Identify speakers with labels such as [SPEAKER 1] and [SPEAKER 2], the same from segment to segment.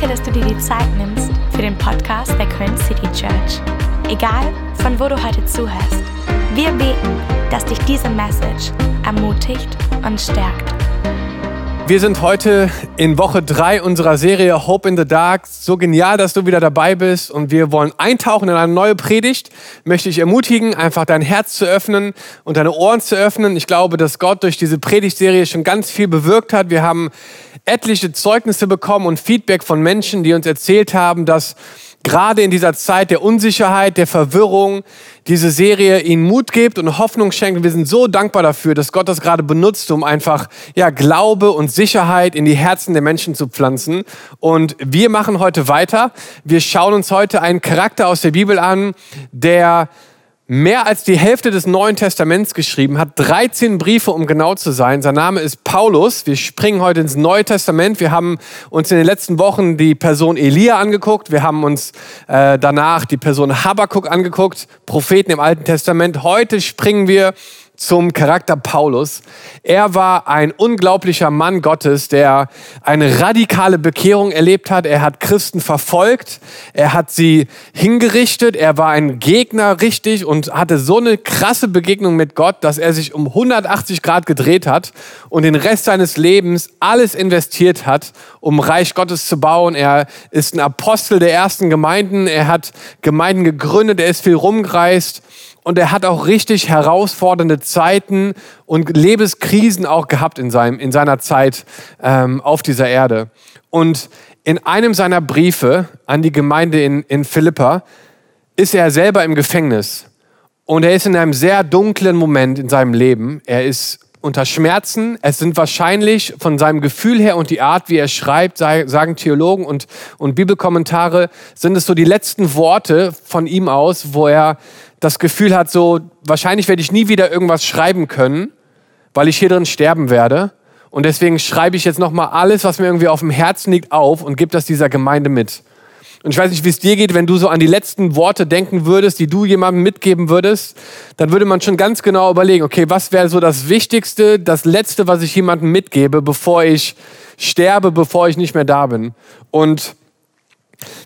[SPEAKER 1] Danke, dass du dir die Zeit nimmst für den Podcast der Köln City Church. Egal, von wo du heute zuhörst, wir beten, dass dich diese Message ermutigt und stärkt.
[SPEAKER 2] Wir sind heute in Woche 3 unserer Serie Hope in the Dark. So genial, dass du wieder dabei bist und wir wollen eintauchen in eine neue Predigt. Möchte ich ermutigen, einfach dein Herz zu öffnen und deine Ohren zu öffnen. Ich glaube, dass Gott durch diese Predigtserie schon ganz viel bewirkt hat. Wir haben etliche Zeugnisse bekommen und Feedback von Menschen, die uns erzählt haben, dass gerade in dieser Zeit der Unsicherheit, der Verwirrung, diese Serie ihnen Mut gibt und Hoffnung schenkt. Wir sind so dankbar dafür, dass Gott das gerade benutzt, um einfach ja, Glaube und Sicherheit in die Herzen der Menschen zu pflanzen. Und wir machen heute weiter. Wir schauen uns heute einen Charakter aus der Bibel an, der mehr als die Hälfte des Neuen Testaments geschrieben, hat 13 Briefe, um genau zu sein. Sein Name ist Paulus. Wir springen heute ins Neue Testament. Wir haben uns in den letzten Wochen die Person Elia angeguckt. Wir haben uns äh, danach die Person Habakkuk angeguckt, Propheten im Alten Testament. Heute springen wir zum Charakter Paulus. Er war ein unglaublicher Mann Gottes, der eine radikale Bekehrung erlebt hat. Er hat Christen verfolgt, er hat sie hingerichtet, er war ein Gegner richtig und hatte so eine krasse Begegnung mit Gott, dass er sich um 180 Grad gedreht hat und den Rest seines Lebens alles investiert hat, um Reich Gottes zu bauen. Er ist ein Apostel der ersten Gemeinden, er hat Gemeinden gegründet, er ist viel rumgereist und er hat auch richtig herausfordernde Zeiten und Lebenskrisen auch gehabt in, seinem, in seiner Zeit ähm, auf dieser Erde. Und in einem seiner Briefe an die Gemeinde in, in Philippa ist er selber im Gefängnis. Und er ist in einem sehr dunklen Moment in seinem Leben. Er ist unter Schmerzen. Es sind wahrscheinlich von seinem Gefühl her und die Art, wie er schreibt, sagen Theologen und, und Bibelkommentare, sind es so die letzten Worte von ihm aus, wo er das Gefühl hat, so wahrscheinlich werde ich nie wieder irgendwas schreiben können, weil ich hier drin sterben werde. Und deswegen schreibe ich jetzt nochmal alles, was mir irgendwie auf dem Herzen liegt, auf und gebe das dieser Gemeinde mit. Und ich weiß nicht, wie es dir geht, wenn du so an die letzten Worte denken würdest, die du jemandem mitgeben würdest, dann würde man schon ganz genau überlegen, okay, was wäre so das Wichtigste, das Letzte, was ich jemandem mitgebe, bevor ich sterbe, bevor ich nicht mehr da bin. Und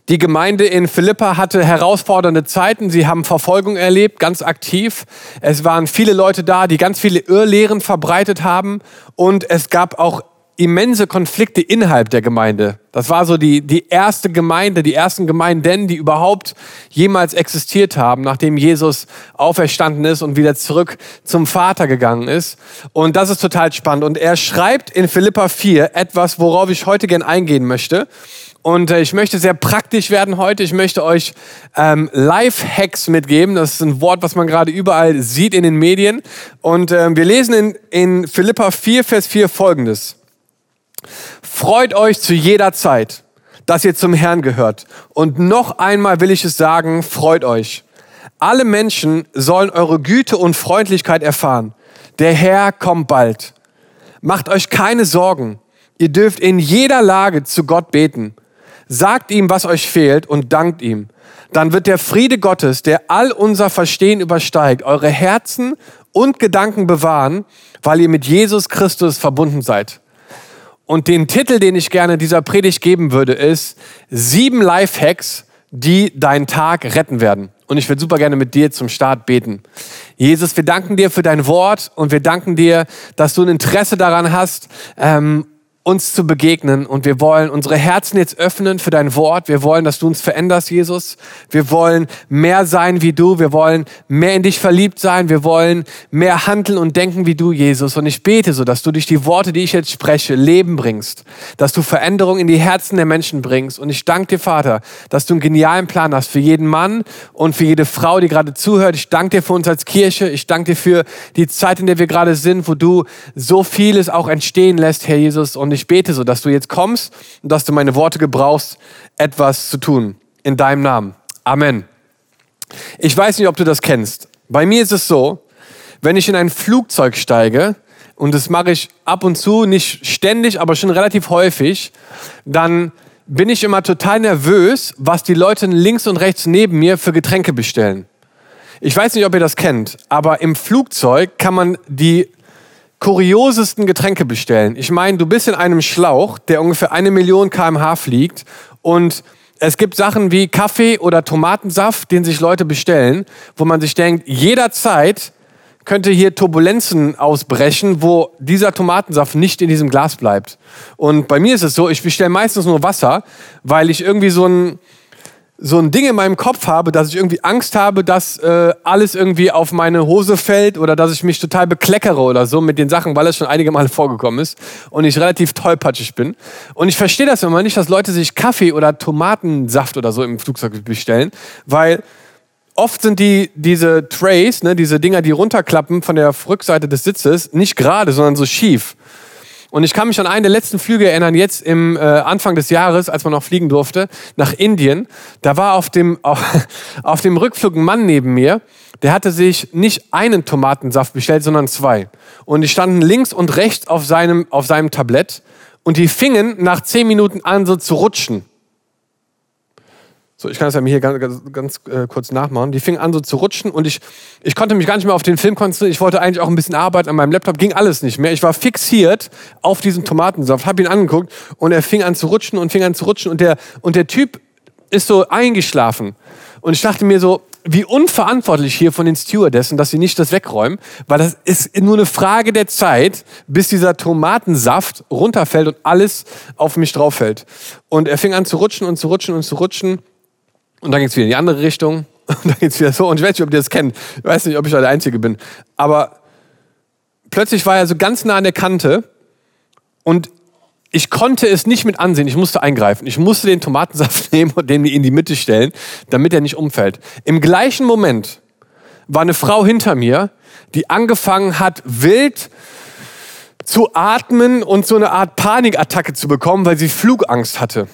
[SPEAKER 2] die Gemeinde in Philippa hatte herausfordernde Zeiten. Sie haben Verfolgung erlebt, ganz aktiv. Es waren viele Leute da, die ganz viele Irrlehren verbreitet haben. Und es gab auch immense Konflikte innerhalb der Gemeinde. Das war so die, die erste Gemeinde, die ersten Gemeinden, die überhaupt jemals existiert haben, nachdem Jesus auferstanden ist und wieder zurück zum Vater gegangen ist. Und das ist total spannend. Und er schreibt in Philippa 4 etwas, worauf ich heute gern eingehen möchte. Und äh, ich möchte sehr praktisch werden heute. Ich möchte euch ähm, Life-Hacks mitgeben. Das ist ein Wort, was man gerade überall sieht in den Medien. Und äh, wir lesen in, in Philippa 4, Vers 4 folgendes. Freut euch zu jeder Zeit, dass ihr zum Herrn gehört. Und noch einmal will ich es sagen, freut euch. Alle Menschen sollen eure Güte und Freundlichkeit erfahren. Der Herr kommt bald. Macht euch keine Sorgen. Ihr dürft in jeder Lage zu Gott beten. Sagt ihm, was euch fehlt und dankt ihm. Dann wird der Friede Gottes, der all unser Verstehen übersteigt, eure Herzen und Gedanken bewahren, weil ihr mit Jesus Christus verbunden seid. Und den Titel, den ich gerne dieser Predigt geben würde, ist sieben Lifehacks, die deinen Tag retten werden. Und ich würde super gerne mit dir zum Start beten. Jesus, wir danken dir für dein Wort und wir danken dir, dass du ein Interesse daran hast, ähm, uns zu begegnen und wir wollen unsere Herzen jetzt öffnen für dein Wort. Wir wollen, dass du uns veränderst, Jesus. Wir wollen mehr sein wie du. Wir wollen mehr in dich verliebt sein. Wir wollen mehr handeln und denken wie du, Jesus. Und ich bete so, dass du durch die Worte, die ich jetzt spreche, Leben bringst, dass du Veränderung in die Herzen der Menschen bringst. Und ich danke dir, Vater, dass du einen genialen Plan hast für jeden Mann und für jede Frau, die gerade zuhört. Ich danke dir für uns als Kirche. Ich danke dir für die Zeit, in der wir gerade sind, wo du so vieles auch entstehen lässt, Herr Jesus. Und ich bete so, dass du jetzt kommst und dass du meine Worte gebrauchst, etwas zu tun. In deinem Namen. Amen. Ich weiß nicht, ob du das kennst. Bei mir ist es so, wenn ich in ein Flugzeug steige, und das mache ich ab und zu, nicht ständig, aber schon relativ häufig, dann bin ich immer total nervös, was die Leute links und rechts neben mir für Getränke bestellen. Ich weiß nicht, ob ihr das kennt, aber im Flugzeug kann man die kuriosesten Getränke bestellen. Ich meine, du bist in einem Schlauch, der ungefähr eine Million kmh fliegt Und es gibt Sachen wie Kaffee oder Tomatensaft, den sich Leute bestellen, wo man sich denkt, jederzeit könnte hier Turbulenzen ausbrechen, wo dieser Tomatensaft nicht in diesem Glas bleibt. Und bei mir ist es so, ich bestelle meistens nur Wasser, weil ich irgendwie so ein, so ein Ding in meinem Kopf habe, dass ich irgendwie Angst habe, dass äh, alles irgendwie auf meine Hose fällt oder dass ich mich total bekleckere oder so mit den Sachen, weil es schon einige Male vorgekommen ist und ich relativ tollpatschig bin. Und ich verstehe das immer nicht, dass Leute sich Kaffee oder Tomatensaft oder so im Flugzeug bestellen, weil oft sind die, diese Trays, ne, diese Dinger, die runterklappen von der Rückseite des Sitzes, nicht gerade, sondern so schief. Und ich kann mich an einen der letzten Flüge erinnern, jetzt im äh, Anfang des Jahres, als man noch fliegen durfte, nach Indien. Da war auf dem, auf, auf dem Rückflug ein Mann neben mir, der hatte sich nicht einen Tomatensaft bestellt, sondern zwei. Und die standen links und rechts auf seinem, auf seinem Tablett und die fingen nach zehn Minuten an, so zu rutschen. So, ich kann das ja hier ganz, ganz, ganz äh, kurz nachmachen. Die fingen an so zu rutschen und ich, ich konnte mich gar nicht mehr auf den Film konzentrieren. Ich wollte eigentlich auch ein bisschen arbeiten an meinem Laptop, ging alles nicht mehr. Ich war fixiert auf diesen Tomatensaft, habe ihn angeguckt und er fing an zu rutschen und fing an zu rutschen und der, und der Typ ist so eingeschlafen. Und ich dachte mir so, wie unverantwortlich hier von den Stewardessen, dass sie nicht das wegräumen, weil das ist nur eine Frage der Zeit, bis dieser Tomatensaft runterfällt und alles auf mich drauf fällt. Und er fing an zu rutschen und zu rutschen und zu rutschen. Und dann ging es wieder in die andere Richtung. Und dann geht es wieder so. Und ich weiß nicht, ob ihr das kennt. Ich weiß nicht, ob ich da der Einzige bin. Aber plötzlich war er so ganz nah an der Kante. Und ich konnte es nicht mit ansehen. Ich musste eingreifen. Ich musste den Tomatensaft nehmen und den in die Mitte stellen, damit er nicht umfällt. Im gleichen Moment war eine Frau hinter mir, die angefangen hat, wild zu atmen und so eine Art Panikattacke zu bekommen, weil sie Flugangst hatte.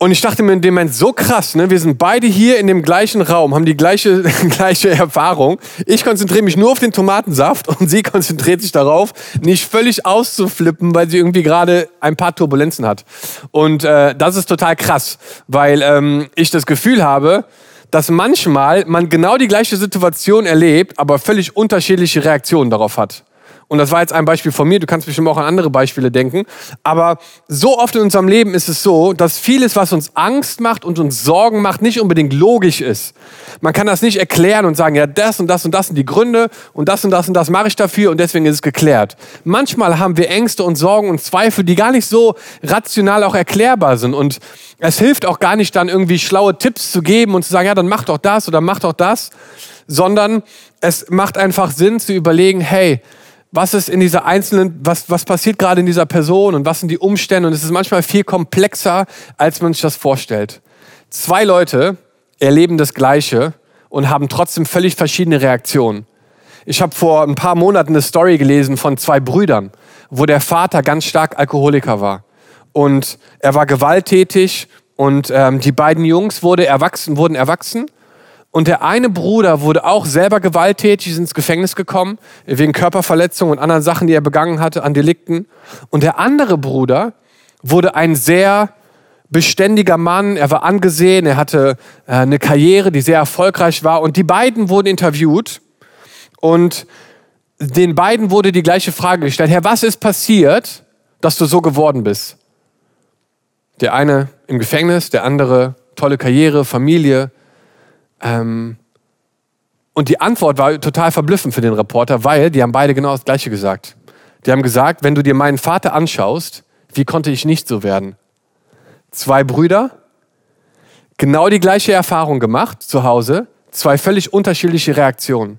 [SPEAKER 2] Und ich dachte mir in dem Moment so krass, ne? Wir sind beide hier in dem gleichen Raum, haben die gleiche, gleiche Erfahrung. Ich konzentriere mich nur auf den Tomatensaft und sie konzentriert sich darauf, nicht völlig auszuflippen, weil sie irgendwie gerade ein paar Turbulenzen hat. Und äh, das ist total krass, weil ähm, ich das Gefühl habe, dass manchmal man genau die gleiche Situation erlebt, aber völlig unterschiedliche Reaktionen darauf hat. Und das war jetzt ein Beispiel von mir, du kannst bestimmt auch an andere Beispiele denken. Aber so oft in unserem Leben ist es so, dass vieles, was uns Angst macht und uns Sorgen macht, nicht unbedingt logisch ist. Man kann das nicht erklären und sagen, ja, das und das und das sind die Gründe und das und das und das mache ich dafür und deswegen ist es geklärt. Manchmal haben wir Ängste und Sorgen und Zweifel, die gar nicht so rational auch erklärbar sind. Und es hilft auch gar nicht dann irgendwie schlaue Tipps zu geben und zu sagen, ja, dann mach doch das oder mach doch das, sondern es macht einfach Sinn zu überlegen, hey, was ist in dieser einzelnen, was, was passiert gerade in dieser Person und was sind die Umstände. Und es ist manchmal viel komplexer, als man sich das vorstellt. Zwei Leute erleben das Gleiche und haben trotzdem völlig verschiedene Reaktionen. Ich habe vor ein paar Monaten eine Story gelesen von zwei Brüdern, wo der Vater ganz stark Alkoholiker war. Und er war gewalttätig und ähm, die beiden Jungs wurde erwachsen, wurden erwachsen und der eine Bruder wurde auch selber gewalttätig, ist ins Gefängnis gekommen, wegen Körperverletzung und anderen Sachen, die er begangen hatte, an Delikten. Und der andere Bruder wurde ein sehr beständiger Mann, er war angesehen, er hatte äh, eine Karriere, die sehr erfolgreich war. Und die beiden wurden interviewt und den beiden wurde die gleiche Frage gestellt. Herr, was ist passiert, dass du so geworden bist? Der eine im Gefängnis, der andere tolle Karriere, Familie, ähm, und die Antwort war total verblüffend für den Reporter, weil die haben beide genau das Gleiche gesagt. Die haben gesagt, wenn du dir meinen Vater anschaust, wie konnte ich nicht so werden? Zwei Brüder, genau die gleiche Erfahrung gemacht zu Hause, zwei völlig unterschiedliche Reaktionen.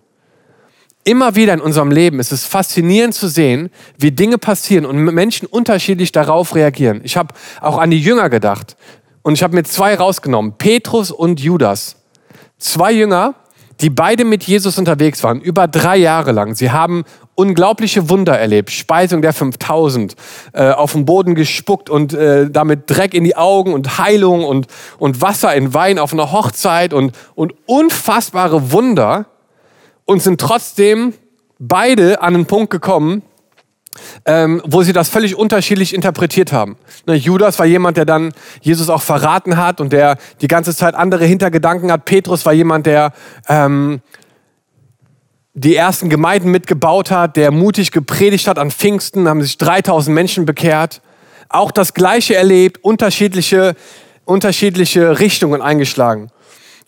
[SPEAKER 2] Immer wieder in unserem Leben ist es faszinierend zu sehen, wie Dinge passieren und Menschen unterschiedlich darauf reagieren. Ich habe auch an die Jünger gedacht und ich habe mir zwei rausgenommen, Petrus und Judas. Zwei Jünger, die beide mit Jesus unterwegs waren, über drei Jahre lang. Sie haben unglaubliche Wunder erlebt. Speisung der 5000, äh, auf den Boden gespuckt und äh, damit Dreck in die Augen und Heilung und, und Wasser in Wein auf einer Hochzeit und, und unfassbare Wunder und sind trotzdem beide an einen Punkt gekommen, ähm, wo sie das völlig unterschiedlich interpretiert haben. Ne, Judas war jemand, der dann Jesus auch verraten hat und der die ganze Zeit andere Hintergedanken hat. Petrus war jemand, der ähm, die ersten Gemeinden mitgebaut hat, der mutig gepredigt hat an Pfingsten, haben sich 3000 Menschen bekehrt. auch das Gleiche erlebt, unterschiedliche, unterschiedliche Richtungen eingeschlagen.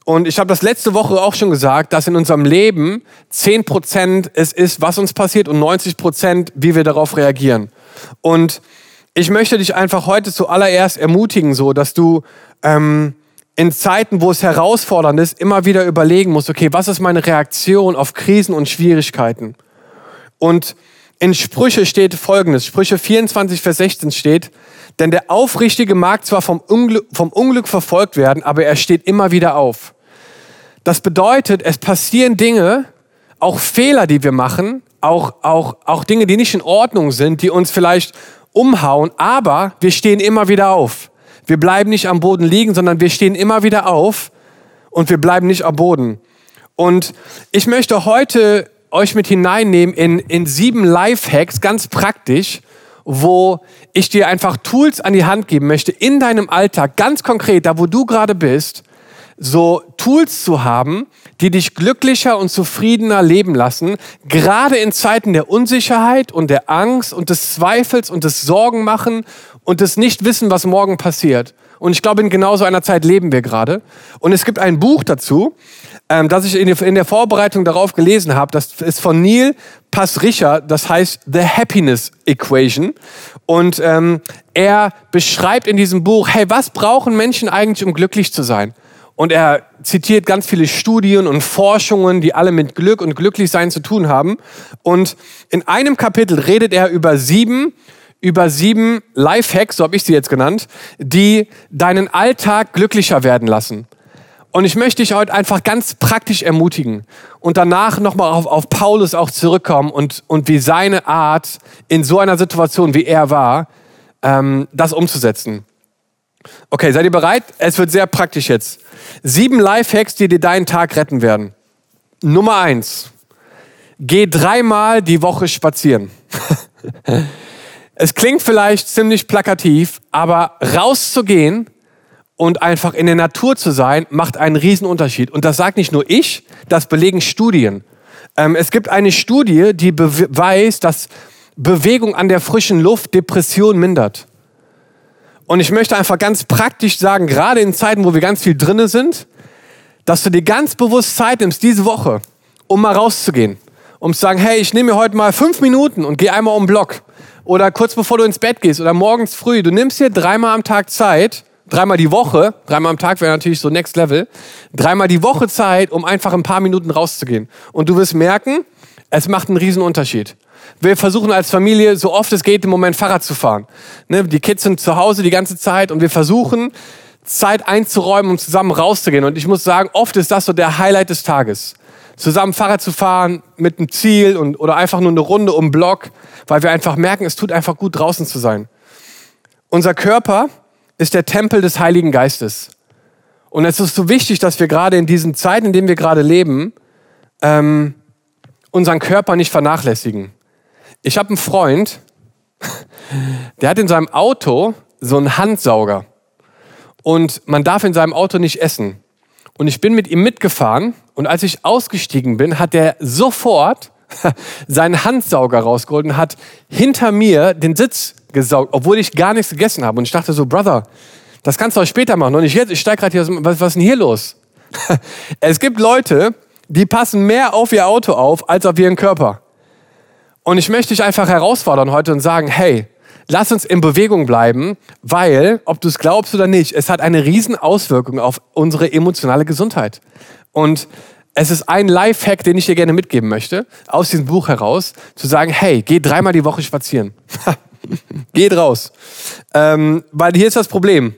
[SPEAKER 2] Und ich habe das letzte Woche auch schon gesagt, dass in unserem Leben 10% es ist, was uns passiert und 90%, wie wir darauf reagieren. Und ich möchte dich einfach heute zuallererst ermutigen, so dass du ähm, in Zeiten, wo es herausfordernd ist, immer wieder überlegen musst, okay, was ist meine Reaktion auf Krisen und Schwierigkeiten? Und in Sprüche steht folgendes, Sprüche 24, Vers 16 steht, denn der Aufrichtige mag zwar vom Unglück, vom Unglück verfolgt werden, aber er steht immer wieder auf. Das bedeutet, es passieren Dinge, auch Fehler, die wir machen, auch, auch, auch Dinge, die nicht in Ordnung sind, die uns vielleicht umhauen, aber wir stehen immer wieder auf. Wir bleiben nicht am Boden liegen, sondern wir stehen immer wieder auf und wir bleiben nicht am Boden. Und ich möchte heute euch mit hineinnehmen in, in sieben Lifehacks, ganz praktisch, wo ich dir einfach Tools an die Hand geben möchte, in deinem Alltag, ganz konkret, da wo du gerade bist, so Tools zu haben, die dich glücklicher und zufriedener leben lassen, gerade in Zeiten der Unsicherheit und der Angst und des Zweifels und des Sorgen machen und des Nichtwissen, was morgen passiert. Und ich glaube, in genau so einer Zeit leben wir gerade. Und es gibt ein Buch dazu, ähm, das ich in der Vorbereitung darauf gelesen habe. Das ist von Neil Passricher, das heißt The Happiness Equation. Und ähm, er beschreibt in diesem Buch, hey, was brauchen Menschen eigentlich, um glücklich zu sein? Und er zitiert ganz viele Studien und Forschungen, die alle mit Glück und Glücklichsein zu tun haben. Und in einem Kapitel redet er über sieben über sieben Lifehacks, so habe ich sie jetzt genannt, die deinen Alltag glücklicher werden lassen. Und ich möchte dich heute einfach ganz praktisch ermutigen und danach nochmal auf, auf Paulus auch zurückkommen und, und wie seine Art in so einer Situation, wie er war, ähm, das umzusetzen. Okay, seid ihr bereit? Es wird sehr praktisch jetzt. Sieben Lifehacks, die dir deinen Tag retten werden. Nummer eins. Geh dreimal die Woche spazieren. Es klingt vielleicht ziemlich plakativ, aber rauszugehen und einfach in der Natur zu sein, macht einen Riesenunterschied. Und das sagt nicht nur ich, das belegen Studien. Ähm, es gibt eine Studie, die beweist, dass Bewegung an der frischen Luft Depression mindert. Und ich möchte einfach ganz praktisch sagen, gerade in Zeiten, wo wir ganz viel drinne sind, dass du dir ganz bewusst Zeit nimmst, diese Woche, um mal rauszugehen. Um zu sagen, hey, ich nehme mir heute mal fünf Minuten und gehe einmal um den Block oder kurz bevor du ins Bett gehst oder morgens früh. Du nimmst dir dreimal am Tag Zeit, dreimal die Woche, dreimal am Tag wäre natürlich so Next Level, dreimal die Woche Zeit, um einfach ein paar Minuten rauszugehen. Und du wirst merken, es macht einen riesen Unterschied. Wir versuchen als Familie, so oft es geht, im Moment Fahrrad zu fahren. Ne? Die Kids sind zu Hause die ganze Zeit und wir versuchen, Zeit einzuräumen, um zusammen rauszugehen. Und ich muss sagen, oft ist das so der Highlight des Tages zusammen Fahrrad zu fahren mit einem Ziel und, oder einfach nur eine Runde um Block, weil wir einfach merken, es tut einfach gut, draußen zu sein. Unser Körper ist der Tempel des Heiligen Geistes. Und es ist so wichtig, dass wir gerade in diesen Zeiten, in denen wir gerade leben, ähm, unseren Körper nicht vernachlässigen. Ich habe einen Freund, der hat in seinem Auto so einen Handsauger. Und man darf in seinem Auto nicht essen. Und ich bin mit ihm mitgefahren und als ich ausgestiegen bin, hat er sofort seinen Handsauger rausgeholt und hat hinter mir den Sitz gesaugt, obwohl ich gar nichts gegessen habe. Und ich dachte so, Brother, das kannst du auch später machen. Und ich jetzt, ich steige gerade hier, was, was ist denn hier los? es gibt Leute, die passen mehr auf ihr Auto auf, als auf ihren Körper. Und ich möchte dich einfach herausfordern heute und sagen, hey, lass uns in Bewegung bleiben, weil, ob du es glaubst oder nicht, es hat eine riesen Auswirkung auf unsere emotionale Gesundheit. Und es ist ein Lifehack, den ich dir gerne mitgeben möchte, aus diesem Buch heraus, zu sagen, hey, geh dreimal die Woche spazieren. Geht raus. Ähm, weil hier ist das Problem.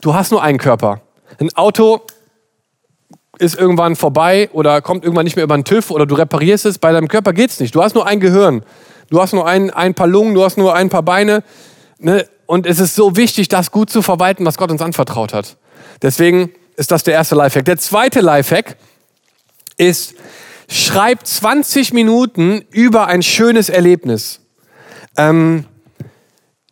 [SPEAKER 2] Du hast nur einen Körper. Ein Auto ist irgendwann vorbei oder kommt irgendwann nicht mehr über den TÜV oder du reparierst es. Bei deinem Körper geht es nicht. Du hast nur ein Gehirn. Du hast nur ein, ein paar Lungen, du hast nur ein paar Beine. Ne? Und es ist so wichtig, das gut zu verwalten, was Gott uns anvertraut hat. Deswegen ist das der erste Lifehack. Der zweite Lifehack ist, schreib 20 Minuten über ein schönes Erlebnis. Ähm,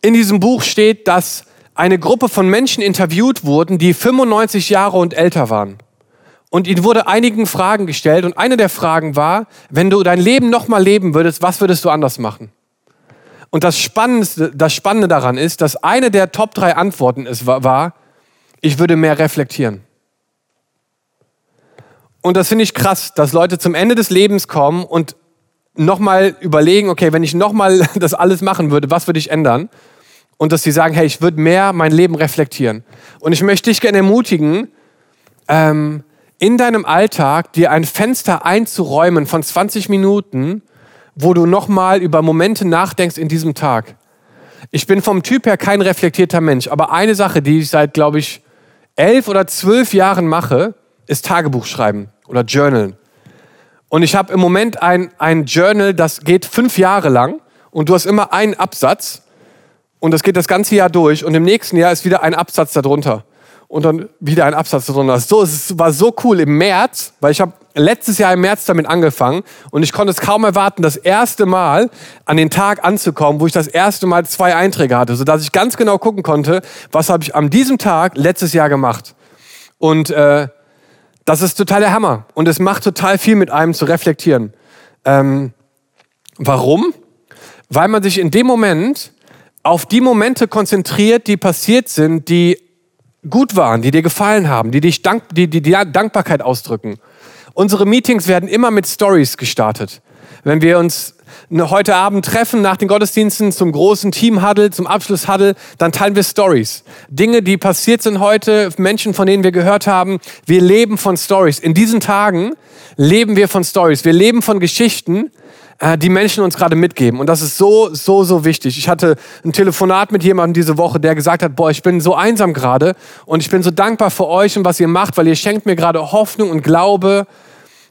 [SPEAKER 2] in diesem Buch steht, dass eine Gruppe von Menschen interviewt wurden, die 95 Jahre und älter waren. Und ihnen wurde einigen Fragen gestellt und eine der Fragen war, wenn du dein Leben nochmal leben würdest, was würdest du anders machen? Und das Spannende, das Spannende daran ist, dass eine der Top drei Antworten ist, war, ich würde mehr reflektieren. Und das finde ich krass, dass Leute zum Ende des Lebens kommen und nochmal überlegen, okay, wenn ich nochmal das alles machen würde, was würde ich ändern? Und dass sie sagen, hey, ich würde mehr mein Leben reflektieren. Und ich möchte dich gerne ermutigen, ähm, in deinem Alltag dir ein Fenster einzuräumen von 20 Minuten, wo du nochmal über Momente nachdenkst in diesem Tag. Ich bin vom Typ her kein reflektierter Mensch, aber eine Sache, die ich seit, glaube ich, elf oder zwölf Jahren mache, ist Tagebuch schreiben oder Journalen. Und ich habe im Moment ein, ein Journal, das geht fünf Jahre lang und du hast immer einen Absatz und das geht das ganze Jahr durch und im nächsten Jahr ist wieder ein Absatz darunter und dann wieder ein Absatz darunter. So, es war so cool im März, weil ich habe letztes Jahr im März damit angefangen und ich konnte es kaum erwarten, das erste Mal an den Tag anzukommen, wo ich das erste Mal zwei Einträge hatte, sodass ich ganz genau gucken konnte, was habe ich an diesem Tag letztes Jahr gemacht. Und äh, das ist total der Hammer und es macht total viel mit einem zu reflektieren. Ähm, warum? Weil man sich in dem Moment auf die Momente konzentriert, die passiert sind, die gut waren, die dir gefallen haben, die dich dank, die, die, die Dankbarkeit ausdrücken. Unsere Meetings werden immer mit Stories gestartet. Wenn wir uns heute Abend treffen nach den Gottesdiensten zum großen Team-Huddle, zum Abschluss-Huddle, dann teilen wir Stories. Dinge, die passiert sind heute, Menschen, von denen wir gehört haben. Wir leben von Stories. In diesen Tagen leben wir von Stories. Wir leben von Geschichten, äh, die Menschen uns gerade mitgeben. Und das ist so, so, so wichtig. Ich hatte ein Telefonat mit jemandem diese Woche, der gesagt hat, boah, ich bin so einsam gerade und ich bin so dankbar für euch und was ihr macht, weil ihr schenkt mir gerade Hoffnung und Glaube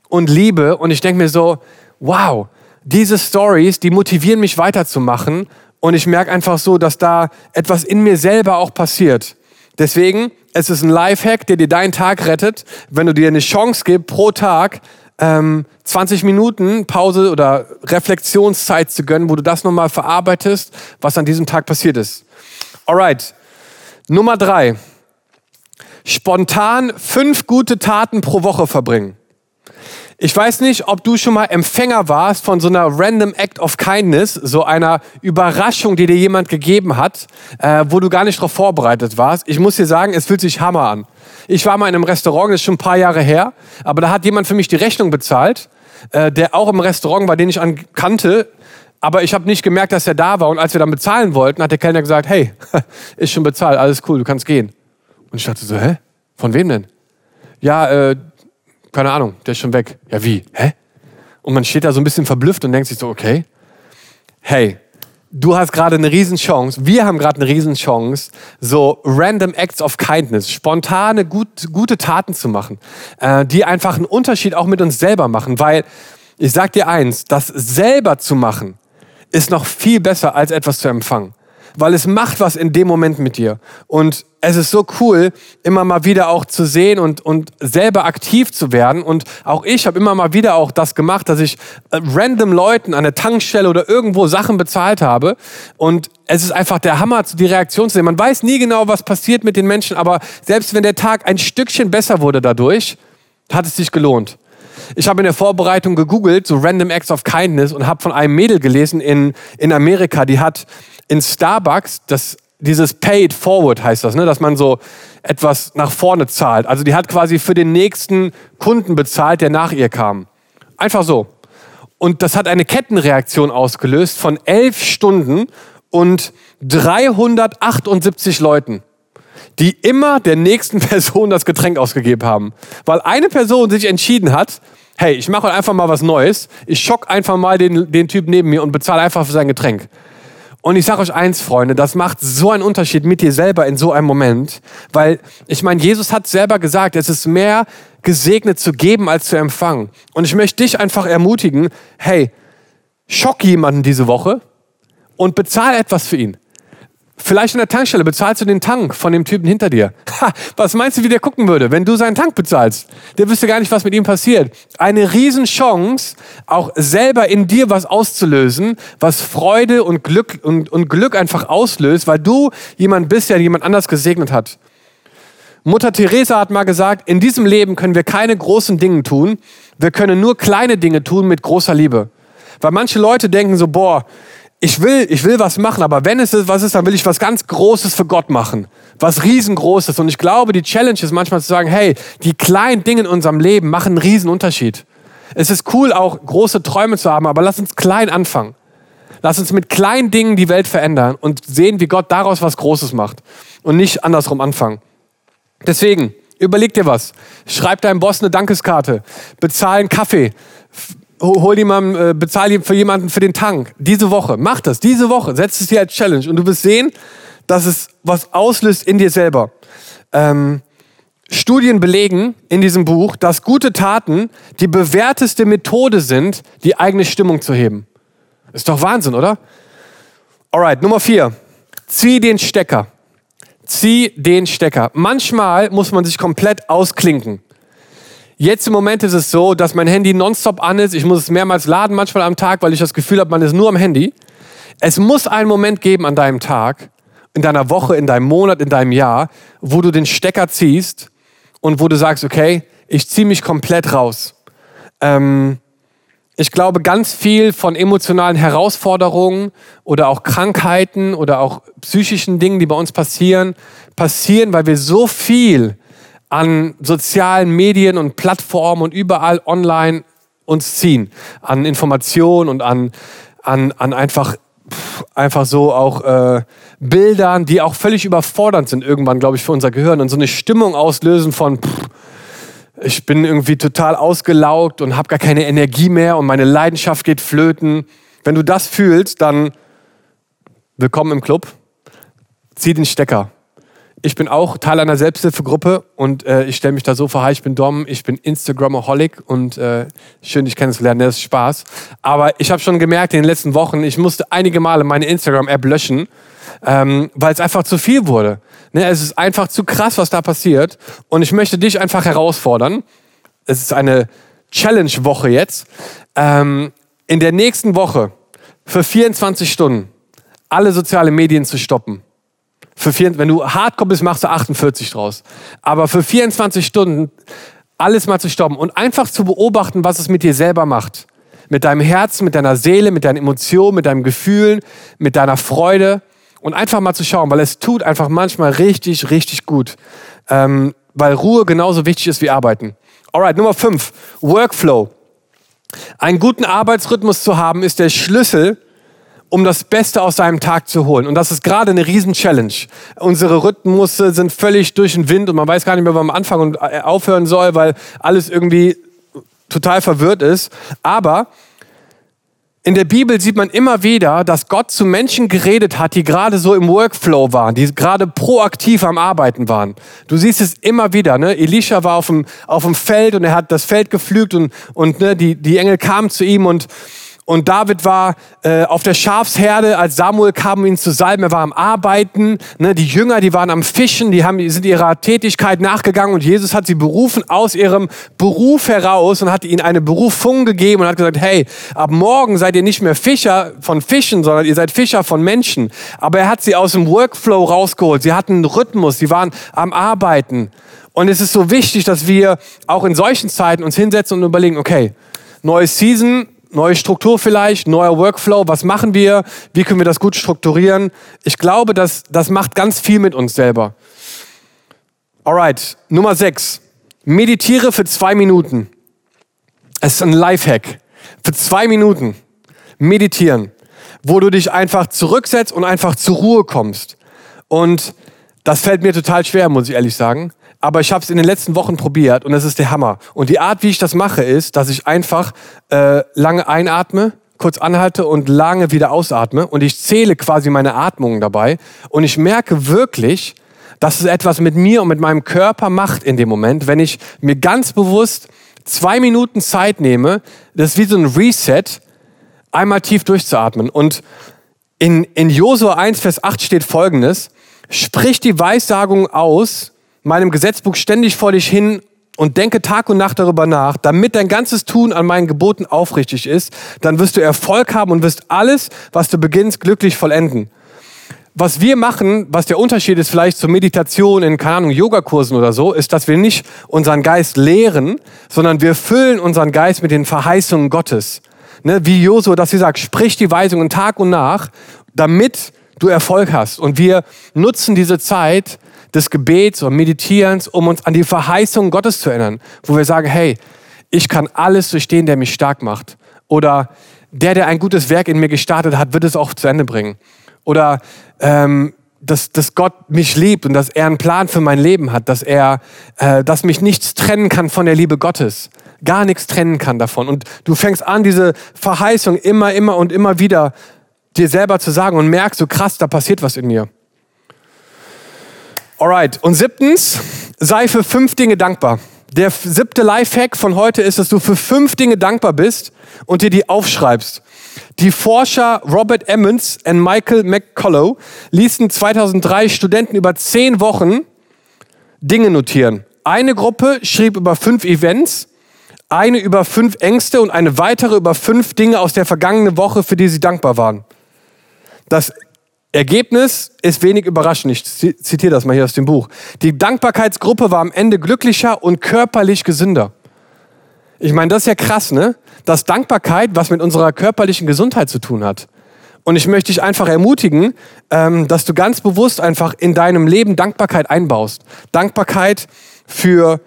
[SPEAKER 2] und Liebe. Und ich denke mir so, wow, diese Stories, die motivieren mich weiterzumachen. Und ich merke einfach so, dass da etwas in mir selber auch passiert. Deswegen, es ist ein Lifehack, der dir deinen Tag rettet, wenn du dir eine Chance gibst, pro Tag ähm, 20 Minuten Pause oder Reflexionszeit zu gönnen, wo du das nochmal verarbeitest, was an diesem Tag passiert ist. Alright. Nummer drei. Spontan fünf gute Taten pro Woche verbringen. Ich weiß nicht, ob du schon mal Empfänger warst von so einer Random Act of Kindness, so einer Überraschung, die dir jemand gegeben hat, äh, wo du gar nicht darauf vorbereitet warst. Ich muss dir sagen, es fühlt sich Hammer an. Ich war mal in einem Restaurant, das ist schon ein paar Jahre her, aber da hat jemand für mich die Rechnung bezahlt, äh, der auch im Restaurant war, den ich kannte, aber ich habe nicht gemerkt, dass er da war. Und als wir dann bezahlen wollten, hat der Kellner gesagt, hey, ist schon bezahlt, alles cool, du kannst gehen. Und ich dachte so, hä? Von wem denn? Ja, äh, keine Ahnung, der ist schon weg. Ja, wie? Hä? Und man steht da so ein bisschen verblüfft und denkt sich so, okay, hey, du hast gerade eine Riesenchance, wir haben gerade eine Riesenchance, so random acts of kindness, spontane, gut, gute Taten zu machen, äh, die einfach einen Unterschied auch mit uns selber machen, weil ich sag dir eins, das selber zu machen, ist noch viel besser als etwas zu empfangen weil es macht was in dem Moment mit dir. Und es ist so cool, immer mal wieder auch zu sehen und, und selber aktiv zu werden. Und auch ich habe immer mal wieder auch das gemacht, dass ich äh, random Leuten an der Tankstelle oder irgendwo Sachen bezahlt habe. Und es ist einfach der Hammer, die Reaktion zu sehen. Man weiß nie genau, was passiert mit den Menschen, aber selbst wenn der Tag ein Stückchen besser wurde dadurch, hat es sich gelohnt. Ich habe in der Vorbereitung gegoogelt, so Random Acts of Kindness, und habe von einem Mädel gelesen in, in Amerika, die hat in Starbucks, das, dieses Pay it forward heißt das, ne? dass man so etwas nach vorne zahlt. Also die hat quasi für den nächsten Kunden bezahlt, der nach ihr kam. Einfach so. Und das hat eine Kettenreaktion ausgelöst von elf Stunden und 378 Leuten, die immer der nächsten Person das Getränk ausgegeben haben. Weil eine Person sich entschieden hat, hey, ich mache einfach mal was Neues, ich schock einfach mal den, den Typ neben mir und bezahle einfach für sein Getränk. Und ich sage euch eins, Freunde, das macht so einen Unterschied mit dir selber in so einem Moment, weil ich meine, Jesus hat selber gesagt, es ist mehr gesegnet zu geben als zu empfangen. Und ich möchte dich einfach ermutigen, hey, schock jemanden diese Woche und bezahl etwas für ihn. Vielleicht in der Tankstelle bezahlst du den Tank von dem Typen hinter dir. Ha, was meinst du, wie der gucken würde, wenn du seinen Tank bezahlst? Der wüsste gar nicht, was mit ihm passiert. Eine Riesenchance, auch selber in dir was auszulösen, was Freude und Glück und, und Glück einfach auslöst, weil du jemand bist, der jemand anders gesegnet hat. Mutter Teresa hat mal gesagt, in diesem Leben können wir keine großen Dinge tun, wir können nur kleine Dinge tun mit großer Liebe. Weil manche Leute denken so, boah, ich will, ich will was machen, aber wenn es was ist, dann will ich was ganz Großes für Gott machen. Was riesengroßes. Und ich glaube, die Challenge ist manchmal zu sagen, hey, die kleinen Dinge in unserem Leben machen einen riesen Unterschied. Es ist cool, auch große Träume zu haben, aber lass uns klein anfangen. Lass uns mit kleinen Dingen die Welt verändern und sehen, wie Gott daraus was Großes macht. Und nicht andersrum anfangen. Deswegen, überleg dir was. Schreib deinem Boss eine Dankeskarte. Bezahl einen Kaffee hol jemanden, äh, bezahl für jemanden für den Tank. Diese Woche. Mach das. Diese Woche. Setz es dir als Challenge. Und du wirst sehen, dass es was auslöst in dir selber. Ähm, Studien belegen in diesem Buch, dass gute Taten die bewährteste Methode sind, die eigene Stimmung zu heben. Ist doch Wahnsinn, oder? Alright, Nummer vier. Zieh den Stecker. Zieh den Stecker. Manchmal muss man sich komplett ausklinken. Jetzt im Moment ist es so, dass mein Handy nonstop an ist. Ich muss es mehrmals laden, manchmal am Tag, weil ich das Gefühl habe, man ist nur am Handy. Es muss einen Moment geben an deinem Tag, in deiner Woche, in deinem Monat, in deinem Jahr, wo du den Stecker ziehst und wo du sagst, okay, ich ziehe mich komplett raus. Ähm, ich glaube, ganz viel von emotionalen Herausforderungen oder auch Krankheiten oder auch psychischen Dingen, die bei uns passieren, passieren, weil wir so viel an sozialen Medien und Plattformen und überall online uns ziehen. An Informationen und an, an, an einfach, einfach so auch äh, Bildern, die auch völlig überfordernd sind irgendwann, glaube ich, für unser Gehirn und so eine Stimmung auslösen von, pff, ich bin irgendwie total ausgelaugt und habe gar keine Energie mehr und meine Leidenschaft geht flöten. Wenn du das fühlst, dann willkommen im Club. Zieh den Stecker ich bin auch Teil einer Selbsthilfegruppe und äh, ich stelle mich da so vor, hi, ich bin Dom, ich bin Instagramaholic und äh, schön, dich kennenzulernen, das ist Spaß. Aber ich habe schon gemerkt in den letzten Wochen, ich musste einige Male meine Instagram-App löschen, ähm, weil es einfach zu viel wurde. Ne, es ist einfach zu krass, was da passiert und ich möchte dich einfach herausfordern. Es ist eine Challenge-Woche jetzt. Ähm, in der nächsten Woche für 24 Stunden alle sozialen Medien zu stoppen für vier, wenn du Hardcore bist, machst du 48 draus. Aber für 24 Stunden alles mal zu stoppen und einfach zu beobachten, was es mit dir selber macht. Mit deinem Herzen, mit deiner Seele, mit deinen Emotionen, mit deinen Gefühlen, mit deiner Freude. Und einfach mal zu schauen, weil es tut einfach manchmal richtig, richtig gut. Ähm, weil Ruhe genauso wichtig ist wie Arbeiten. Alright, Nummer 5. Workflow. Einen guten Arbeitsrhythmus zu haben, ist der Schlüssel um das Beste aus seinem Tag zu holen. Und das ist gerade eine Riesen-Challenge. Unsere Rhythmusse sind völlig durch den Wind und man weiß gar nicht mehr, wann man anfangen und äh, aufhören soll, weil alles irgendwie total verwirrt ist. Aber in der Bibel sieht man immer wieder, dass Gott zu Menschen geredet hat, die gerade so im Workflow waren, die gerade proaktiv am Arbeiten waren. Du siehst es immer wieder. Ne? Elisha war auf dem, auf dem Feld und er hat das Feld gepflügt und, und ne, die, die Engel kamen zu ihm und und David war äh, auf der Schafsherde, als Samuel kam, um ihn zu salben. Er war am Arbeiten. Ne? Die Jünger, die waren am Fischen, die haben, die sind ihrer Tätigkeit nachgegangen. Und Jesus hat sie berufen aus ihrem Beruf heraus und hat ihnen eine Berufung gegeben und hat gesagt, hey, ab morgen seid ihr nicht mehr Fischer von Fischen, sondern ihr seid Fischer von Menschen. Aber er hat sie aus dem Workflow rausgeholt. Sie hatten einen Rhythmus, sie waren am Arbeiten. Und es ist so wichtig, dass wir auch in solchen Zeiten uns hinsetzen und überlegen, okay, neue Season, neue Struktur vielleicht, neuer Workflow, was machen wir, wie können wir das gut strukturieren. Ich glaube, das, das macht ganz viel mit uns selber. Alright, Nummer 6. Meditiere für zwei Minuten. Es ist ein Lifehack. Für zwei Minuten meditieren, wo du dich einfach zurücksetzt und einfach zur Ruhe kommst. Und das fällt mir total schwer, muss ich ehrlich sagen aber ich habe es in den letzten Wochen probiert und es ist der Hammer. Und die Art, wie ich das mache, ist, dass ich einfach äh, lange einatme, kurz anhalte und lange wieder ausatme und ich zähle quasi meine Atmungen dabei und ich merke wirklich, dass es etwas mit mir und mit meinem Körper macht in dem Moment, wenn ich mir ganz bewusst zwei Minuten Zeit nehme, das ist wie so ein Reset, einmal tief durchzuatmen. Und in, in Josua 1, Vers 8 steht folgendes, sprich die Weissagung aus, meinem Gesetzbuch ständig vor dich hin und denke Tag und Nacht darüber nach, damit dein ganzes Tun an meinen Geboten aufrichtig ist, dann wirst du Erfolg haben und wirst alles, was du beginnst, glücklich vollenden. Was wir machen, was der Unterschied ist vielleicht zur Meditation in, keine Ahnung, Yogakursen oder so, ist, dass wir nicht unseren Geist lehren, sondern wir füllen unseren Geist mit den Verheißungen Gottes. ne, wie Josua, dass sie sagt, sprich die Weisungen Tag und Nach, damit du Erfolg hast. Und wir nutzen diese Zeit des Gebets und Meditierens, um uns an die Verheißung Gottes zu erinnern, wo wir sagen, hey, ich kann alles durchstehen, der mich stark macht. Oder der, der ein gutes Werk in mir gestartet hat, wird es auch zu Ende bringen. Oder ähm, dass, dass Gott mich liebt und dass er einen Plan für mein Leben hat, dass er, äh, dass mich nichts trennen kann von der Liebe Gottes, gar nichts trennen kann davon. Und du fängst an, diese Verheißung immer, immer und immer wieder dir selber zu sagen und merkst so krass, da passiert was in mir. Alright. Und siebtens, sei für fünf Dinge dankbar. Der siebte Lifehack von heute ist, dass du für fünf Dinge dankbar bist und dir die aufschreibst. Die Forscher Robert Emmons und Michael McCullough ließen 2003 Studenten über zehn Wochen Dinge notieren. Eine Gruppe schrieb über fünf Events, eine über fünf Ängste und eine weitere über fünf Dinge aus der vergangenen Woche, für die sie dankbar waren. Das Ergebnis ist wenig überraschend. Ich zitiere das mal hier aus dem Buch. Die Dankbarkeitsgruppe war am Ende glücklicher und körperlich gesünder. Ich meine, das ist ja krass, ne? Dass Dankbarkeit was mit unserer körperlichen Gesundheit zu tun hat. Und ich möchte dich einfach ermutigen, ähm, dass du ganz bewusst einfach in deinem Leben Dankbarkeit einbaust. Dankbarkeit für,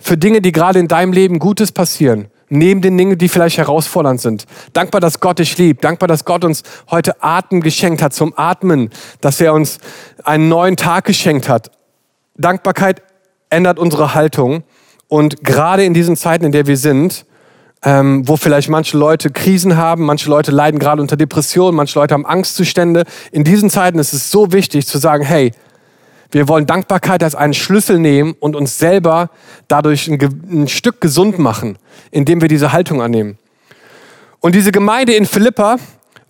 [SPEAKER 2] für Dinge, die gerade in deinem Leben Gutes passieren neben den Dingen, die vielleicht herausfordernd sind. Dankbar, dass Gott dich liebt. Dankbar, dass Gott uns heute Atem geschenkt hat zum Atmen, dass er uns einen neuen Tag geschenkt hat. Dankbarkeit ändert unsere Haltung. Und gerade in diesen Zeiten, in der wir sind, ähm, wo vielleicht manche Leute Krisen haben, manche Leute leiden gerade unter Depressionen, manche Leute haben Angstzustände, in diesen Zeiten ist es so wichtig zu sagen, hey, wir wollen Dankbarkeit als einen Schlüssel nehmen und uns selber dadurch ein, ein, Stück gesund machen, indem wir diese Haltung annehmen. Und diese Gemeinde in Philippa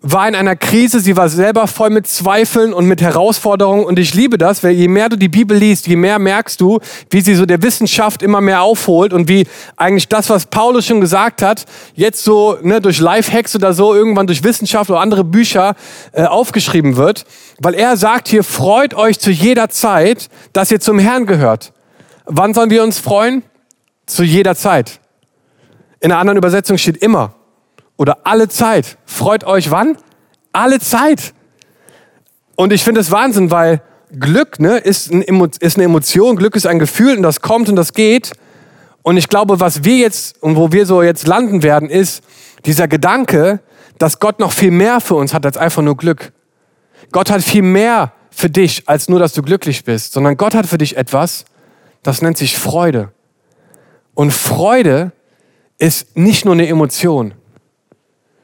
[SPEAKER 2] war in einer Krise, sie war selber voll mit Zweifeln und mit Herausforderungen. Und ich liebe das, weil je mehr du die Bibel liest, je mehr merkst du, wie sie so der Wissenschaft immer mehr aufholt und wie eigentlich das, was Paulus schon gesagt hat, jetzt so ne, durch Lifehacks oder so irgendwann durch Wissenschaft oder andere Bücher äh, aufgeschrieben wird. Weil er sagt hier, freut euch zu jeder Zeit, dass ihr zum Herrn gehört. Wann sollen wir uns freuen? Zu jeder Zeit. In einer anderen Übersetzung steht immer oder alle Zeit. Freut euch wann? Alle Zeit. Und ich finde es Wahnsinn, weil Glück ne, ist, ein ist eine Emotion, Glück ist ein Gefühl und das kommt und das geht. Und ich glaube, was wir jetzt und wo wir so jetzt landen werden, ist dieser Gedanke, dass Gott noch viel mehr für uns hat als einfach nur Glück. Gott hat viel mehr für dich, als nur, dass du glücklich bist, sondern Gott hat für dich etwas, das nennt sich Freude. Und Freude ist nicht nur eine Emotion.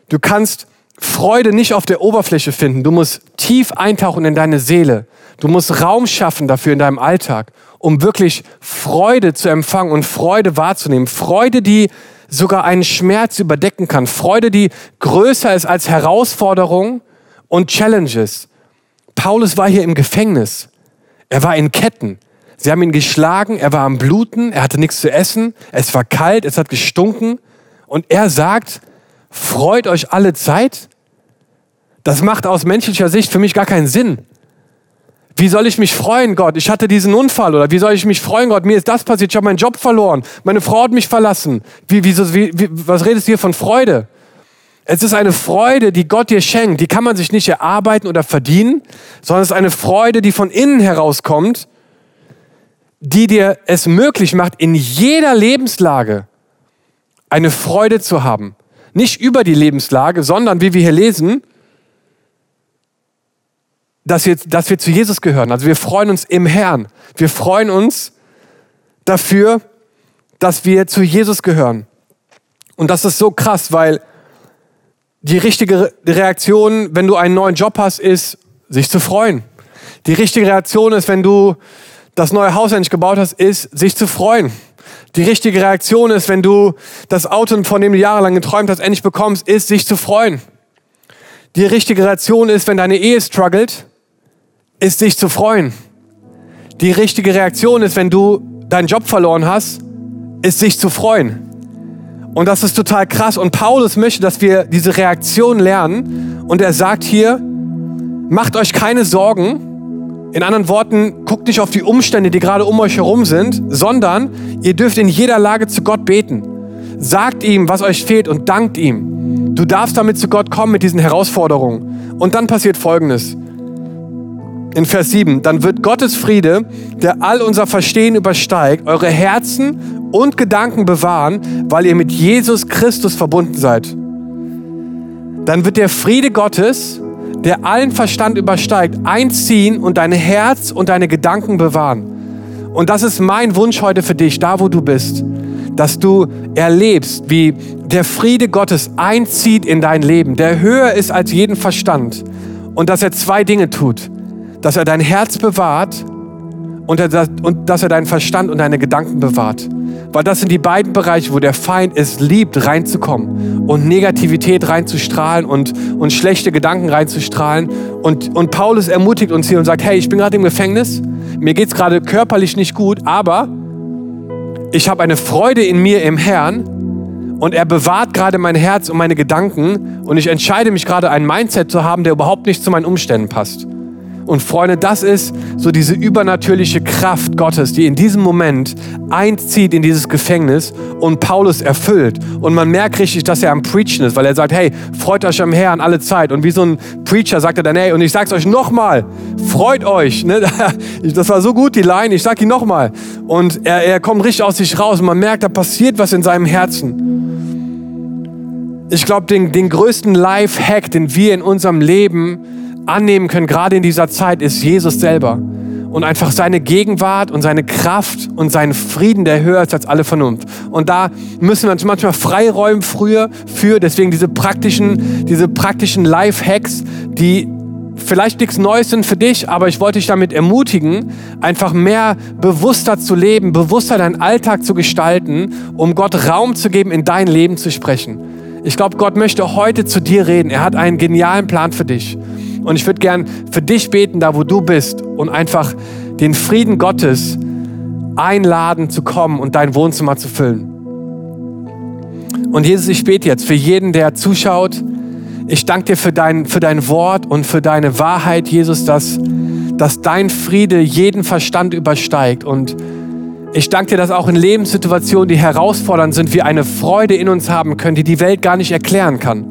[SPEAKER 2] Du kannst Freude nicht auf der Oberfläche finden. Du musst tief eintauchen in deine Seele. Du musst Raum schaffen dafür in deinem Alltag, um wirklich Freude zu empfangen und Freude wahrzunehmen. Freude, die sogar einen Schmerz überdecken kann. Freude, die größer ist als Herausforderungen und Challenges. Paulus war hier im Gefängnis. Er war in Ketten. Sie haben ihn geschlagen, er war am Bluten, er hatte nichts zu essen, es war kalt, es hat gestunken. Und er sagt, freut euch alle Zeit? Das macht aus menschlicher Sicht für mich gar keinen Sinn. Wie soll ich mich freuen, Gott? Ich hatte diesen Unfall. Oder wie soll ich mich freuen, Gott? Mir ist das passiert. Ich habe meinen Job verloren. Meine Frau hat mich verlassen. Wie, wie, wie, was redest du hier von Freude? Es ist eine Freude, die Gott dir schenkt. Die kann man sich nicht erarbeiten oder verdienen, sondern es ist eine Freude, die von innen herauskommt, die dir es möglich macht, in jeder Lebenslage eine Freude zu haben. Nicht über die Lebenslage, sondern wie wir hier lesen, dass wir, dass wir zu Jesus gehören. Also wir freuen uns im Herrn. Wir freuen uns dafür, dass wir zu Jesus gehören. Und das ist so krass, weil die richtige Reaktion, wenn du einen neuen Job hast, ist, sich zu freuen. Die richtige Reaktion ist, wenn du das neue Haus endlich gebaut hast, ist, sich zu freuen. Die richtige Reaktion ist, wenn du das Auto, von dem du jahrelang geträumt hast, endlich bekommst, ist, sich zu freuen. Die richtige Reaktion ist, wenn deine Ehe struggelt, ist, sich zu freuen. Die richtige Reaktion ist, wenn du deinen Job verloren hast, ist, sich zu freuen. Und das ist total krass. Und Paulus möchte, dass wir diese Reaktion lernen. Und er sagt hier, macht euch keine Sorgen, in anderen Worten, guckt nicht auf die Umstände, die gerade um euch herum sind, sondern ihr dürft in jeder Lage zu Gott beten. Sagt ihm, was euch fehlt und dankt ihm. Du darfst damit zu Gott kommen mit diesen Herausforderungen. Und dann passiert Folgendes. In Vers 7, dann wird Gottes Friede, der all unser Verstehen übersteigt, eure Herzen und Gedanken bewahren, weil ihr mit Jesus Christus verbunden seid. Dann wird der Friede Gottes, der allen Verstand übersteigt, einziehen und dein Herz und deine Gedanken bewahren. Und das ist mein Wunsch heute für dich, da wo du bist, dass du erlebst, wie der Friede Gottes einzieht in dein Leben, der höher ist als jeden Verstand und dass er zwei Dinge tut, dass er dein Herz bewahrt und, dass er deinen Verstand und deine Gedanken bewahrt. Weil das sind die beiden Bereiche, wo der Feind es liebt, reinzukommen und Negativität reinzustrahlen und, und schlechte Gedanken reinzustrahlen. Und, und Paulus ermutigt uns hier und sagt, hey, ich bin gerade im Gefängnis, mir geht es gerade körperlich nicht gut, aber ich habe eine Freude in mir im Herrn und er bewahrt gerade mein Herz und meine Gedanken und ich entscheide mich gerade ein Mindset zu haben, der überhaupt nicht zu meinen Umständen passt. Und Freunde, das ist so diese übernatürliche Kraft Gottes, die in diesem Moment einzieht in dieses Gefängnis und Paulus erfüllt. Und man merkt richtig, dass er am Preachen ist, weil er sagt, hey, freut euch am Herrn alle Zeit. Und wie so ein Preacher sagt er dann, hey, und ich sag's euch nochmal, freut euch. Ne? Das war so gut, die Line, ich sag ihn nochmal. Und er, er kommt richtig aus sich raus und man merkt, da passiert was in seinem Herzen. Ich glaube, den, den größten Life-Hack, den wir in unserem Leben annehmen können, gerade in dieser Zeit, ist Jesus selber. Und einfach seine Gegenwart und seine Kraft und seinen Frieden, der höher ist als alle Vernunft. Und da müssen wir uns manchmal freiräumen früher für, deswegen diese praktischen, diese praktischen Life-Hacks, die vielleicht nichts Neues sind für dich, aber ich wollte dich damit ermutigen, einfach mehr bewusster zu leben, bewusster deinen Alltag zu gestalten, um Gott Raum zu geben, in dein Leben zu sprechen. Ich glaube, Gott möchte heute zu dir reden. Er hat einen genialen Plan für dich. Und ich würde gern für dich beten, da wo du bist, und einfach den Frieden Gottes einladen zu kommen und dein Wohnzimmer zu füllen. Und Jesus, ich bete jetzt für jeden, der zuschaut. Ich danke dir für dein, für dein Wort und für deine Wahrheit, Jesus, dass, dass dein Friede jeden Verstand übersteigt. Und ich danke dir, dass auch in Lebenssituationen, die herausfordernd sind, wir eine Freude in uns haben können, die die Welt gar nicht erklären kann.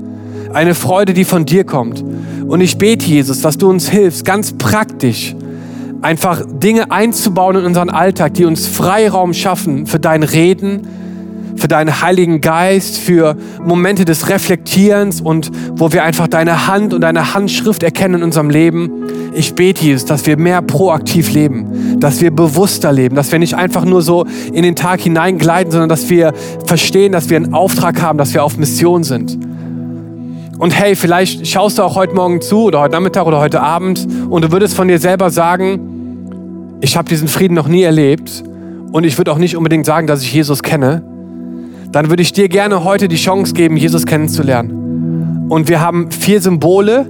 [SPEAKER 2] Eine Freude, die von dir kommt. Und ich bete, Jesus, dass du uns hilfst, ganz praktisch, einfach Dinge einzubauen in unseren Alltag, die uns Freiraum schaffen für dein Reden, für deinen Heiligen Geist, für Momente des Reflektierens und wo wir einfach deine Hand und deine Handschrift erkennen in unserem Leben. Ich bete, Jesus, dass wir mehr proaktiv leben, dass wir bewusster leben, dass wir nicht einfach nur so in den Tag hineingleiten, sondern dass wir verstehen, dass wir einen Auftrag haben, dass wir auf Mission sind. Und hey, vielleicht schaust du auch heute Morgen zu oder heute Nachmittag oder heute Abend und du würdest von dir selber sagen, ich habe diesen Frieden noch nie erlebt und ich würde auch nicht unbedingt sagen, dass ich Jesus kenne. Dann würde ich dir gerne heute die Chance geben, Jesus kennenzulernen. Und wir haben vier Symbole,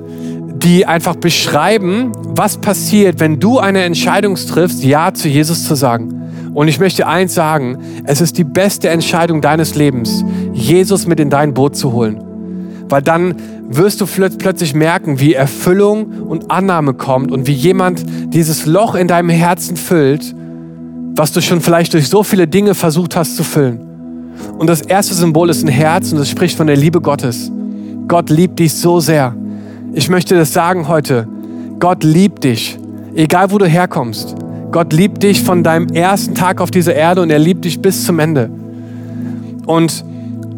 [SPEAKER 2] die einfach beschreiben, was passiert, wenn du eine Entscheidung triffst, Ja zu Jesus zu sagen. Und ich möchte eins sagen, es ist die beste Entscheidung deines Lebens, Jesus mit in dein Boot zu holen weil dann wirst du plötzlich merken, wie Erfüllung und Annahme kommt und wie jemand dieses Loch in deinem Herzen füllt, was du schon vielleicht durch so viele Dinge versucht hast zu füllen. Und das erste Symbol ist ein Herz und es spricht von der Liebe Gottes. Gott liebt dich so sehr. Ich möchte das sagen heute. Gott liebt dich, egal wo du herkommst. Gott liebt dich von deinem ersten Tag auf dieser Erde und er liebt dich bis zum Ende. Und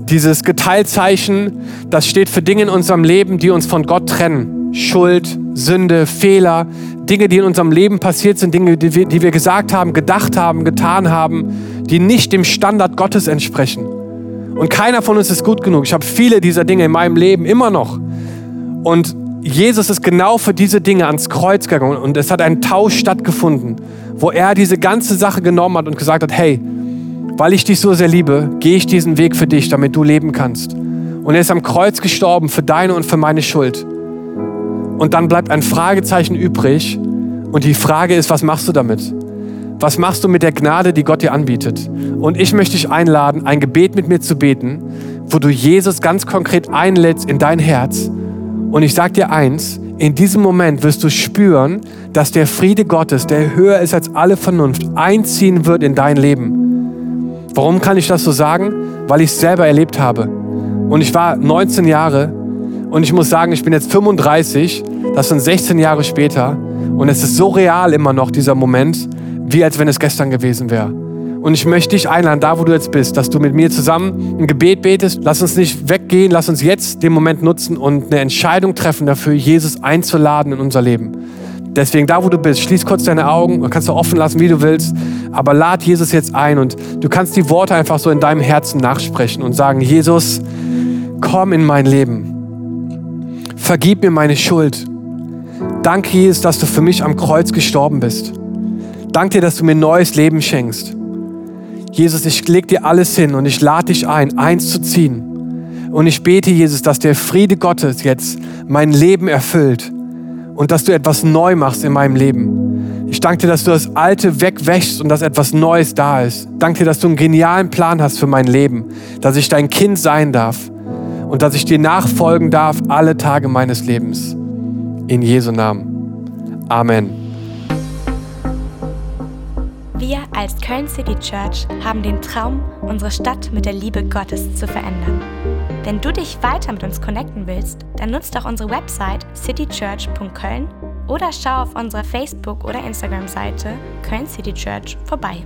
[SPEAKER 2] dieses Geteilzeichen, das steht für Dinge in unserem Leben, die uns von Gott trennen. Schuld, Sünde, Fehler, Dinge, die in unserem Leben passiert sind, Dinge, die wir, die wir gesagt haben, gedacht haben, getan haben, die nicht dem Standard Gottes entsprechen. Und keiner von uns ist gut genug. Ich habe viele dieser Dinge in meinem Leben immer noch. Und Jesus ist genau für diese Dinge ans Kreuz gegangen und es hat ein Tausch stattgefunden, wo er diese ganze Sache genommen hat und gesagt hat, hey, weil ich dich so sehr liebe, gehe ich diesen Weg für dich, damit du leben kannst. Und er ist am Kreuz gestorben für deine und für meine Schuld. Und dann bleibt ein Fragezeichen übrig. Und die Frage ist, was machst du damit? Was machst du mit der Gnade, die Gott dir anbietet? Und ich möchte dich einladen, ein Gebet mit mir zu beten, wo du Jesus ganz konkret einlädst in dein Herz. Und ich sage dir eins, in diesem Moment wirst du spüren, dass der Friede Gottes, der höher ist als alle Vernunft, einziehen wird in dein Leben. Warum kann ich das so sagen? Weil ich es selber erlebt habe. Und ich war 19 Jahre und ich muss sagen, ich bin jetzt 35, das sind 16 Jahre später und es ist so real immer noch dieser Moment, wie als wenn es gestern gewesen wäre. Und ich möchte dich einladen, da wo du jetzt bist, dass du mit mir zusammen ein Gebet betest. Lass uns nicht weggehen, lass uns jetzt den Moment nutzen und eine Entscheidung treffen dafür, Jesus einzuladen in unser Leben. Deswegen, da wo du bist, schließ kurz deine Augen kannst du offen lassen, wie du willst. Aber lad Jesus jetzt ein und du kannst die Worte einfach so in deinem Herzen nachsprechen und sagen, Jesus, komm in mein Leben. Vergib mir meine Schuld. Danke, Jesus, dass du für mich am Kreuz gestorben bist. Danke dir, dass du mir neues Leben schenkst. Jesus, ich leg dir alles hin und ich lade dich ein, eins zu ziehen. Und ich bete, Jesus, dass der Friede Gottes jetzt mein Leben erfüllt und dass du etwas neu machst in meinem Leben. Ich danke dir, dass du das Alte wegwäschst und dass etwas Neues da ist. Danke dir, dass du einen genialen Plan hast für mein Leben, dass ich dein Kind sein darf und dass ich dir nachfolgen darf alle Tage meines Lebens. In Jesu Namen. Amen.
[SPEAKER 1] Wir als Köln City Church haben den Traum, unsere Stadt mit der Liebe Gottes zu verändern. Wenn du dich weiter mit uns connecten willst, dann nutzt doch unsere Website citychurch.köln oder schau auf unserer Facebook- oder Instagram-Seite Köln City Church vorbei.